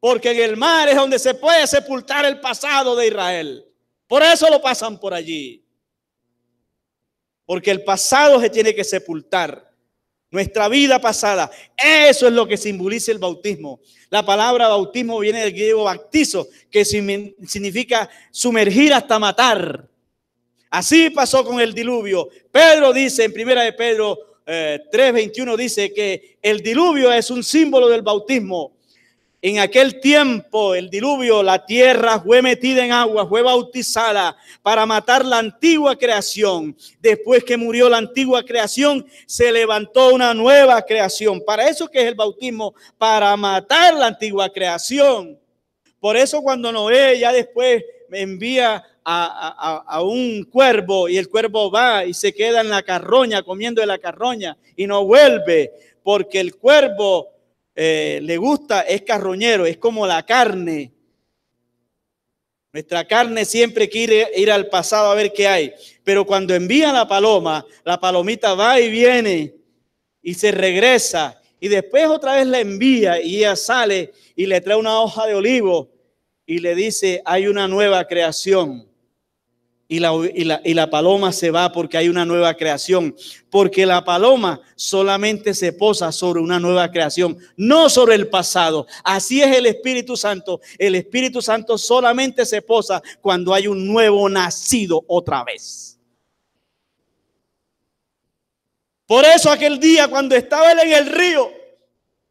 Porque en el mar es donde se puede sepultar el pasado de Israel. Por eso lo pasan por allí porque el pasado se tiene que sepultar. Nuestra vida pasada, eso es lo que simboliza el bautismo. La palabra bautismo viene del griego baptizo, que significa sumergir hasta matar. Así pasó con el diluvio. Pedro dice en primera de Pedro 3:21 eh, dice que el diluvio es un símbolo del bautismo. En aquel tiempo, el diluvio, la tierra fue metida en agua, fue bautizada para matar la antigua creación. Después que murió la antigua creación, se levantó una nueva creación. Para eso que es el bautismo, para matar la antigua creación. Por eso cuando Noé ya después envía a, a, un cuervo y el cuervo va y se queda en la carroña comiendo de la carroña y no vuelve porque el cuervo eh, le gusta es carroñero, es como la carne. Nuestra carne siempre quiere ir al pasado a ver qué hay. Pero cuando envía la paloma, la palomita va y viene y se regresa. Y después otra vez la envía y ella sale y le trae una hoja de olivo y le dice, hay una nueva creación y la, paloma se va porque hay una nueva creación. Porque la paloma solamente se posa sobre una nueva creación, no sobre el pasado. Así es el Espíritu Santo. El Espíritu Santo solamente se posa cuando hay un nuevo nacido otra vez. Por eso aquel día cuando estaba él en el río,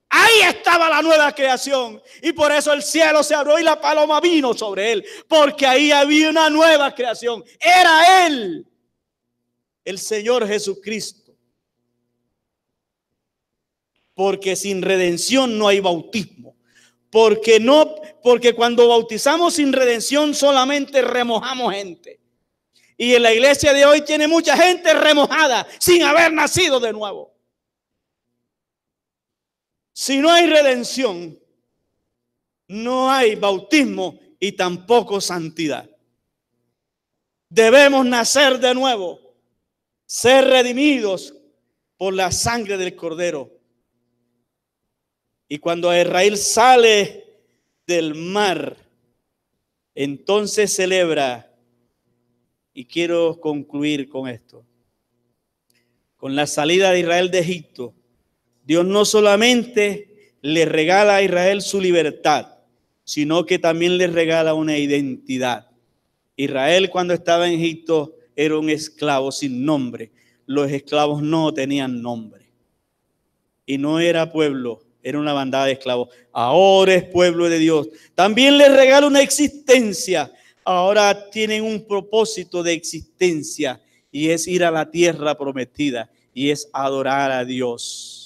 Ahí estaba la nueva creación. Y por eso el cielo se abrió y la paloma vino sobre él. Porque ahí había una nueva creación. Era él, el Señor Jesucristo. Porque sin redención no hay bautismo. Porque no, porque cuando bautizamos sin redención solamente remojamos gente. Y en la iglesia de hoy tiene mucha gente remojada sin haber nacido de nuevo. Si no hay redención, no hay bautismo y tampoco santidad. Debemos nacer de nuevo. ser redimidos por la sangre del cordero. Y cuando Israel sale del mar, entonces celebra, y quiero concluir con esto, con la salida de Israel de Egipto, Dios no solamente le regala a Israel su libertad, sino que también le regala una identidad. Israel cuando estaba en Egipto era un esclavo sin nombre. Los esclavos no tenían nombre. Y no era pueblo, era una bandada de esclavos. Ahora es pueblo de Dios. También le regala una existencia. Ahora tienen un propósito de existencia y es ir a la tierra prometida y es adorar a Dios.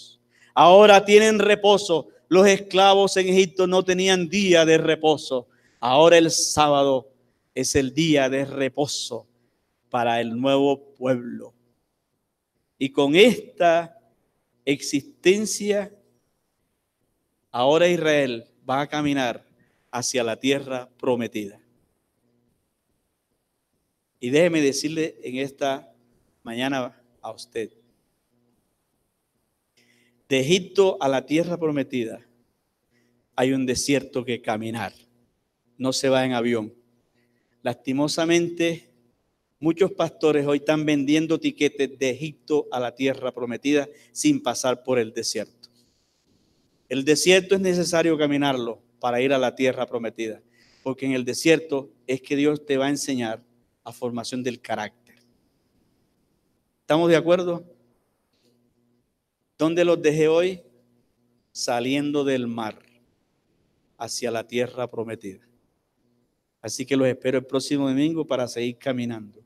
Ahora tienen reposo. Los esclavos en Egipto no tenían día de reposo. Ahora el sábado es el día de reposo para el nuevo pueblo. Y con esta existencia, ahora Israel va a caminar hacia la tierra prometida. Y déjeme decirle en esta mañana a usted, de Egipto a la tierra prometida hay un desierto que caminar. No se va en avión. Lastimosamente, muchos pastores hoy están vendiendo tiquetes de Egipto a la tierra prometida sin pasar por el desierto. El desierto es necesario caminarlo para ir a la tierra prometida, porque en el desierto es que Dios te va a enseñar a formación del carácter. ¿Estamos de acuerdo? ¿Dónde los dejé hoy? Saliendo del mar hacia la tierra prometida. Así que los espero el próximo domingo para seguir caminando.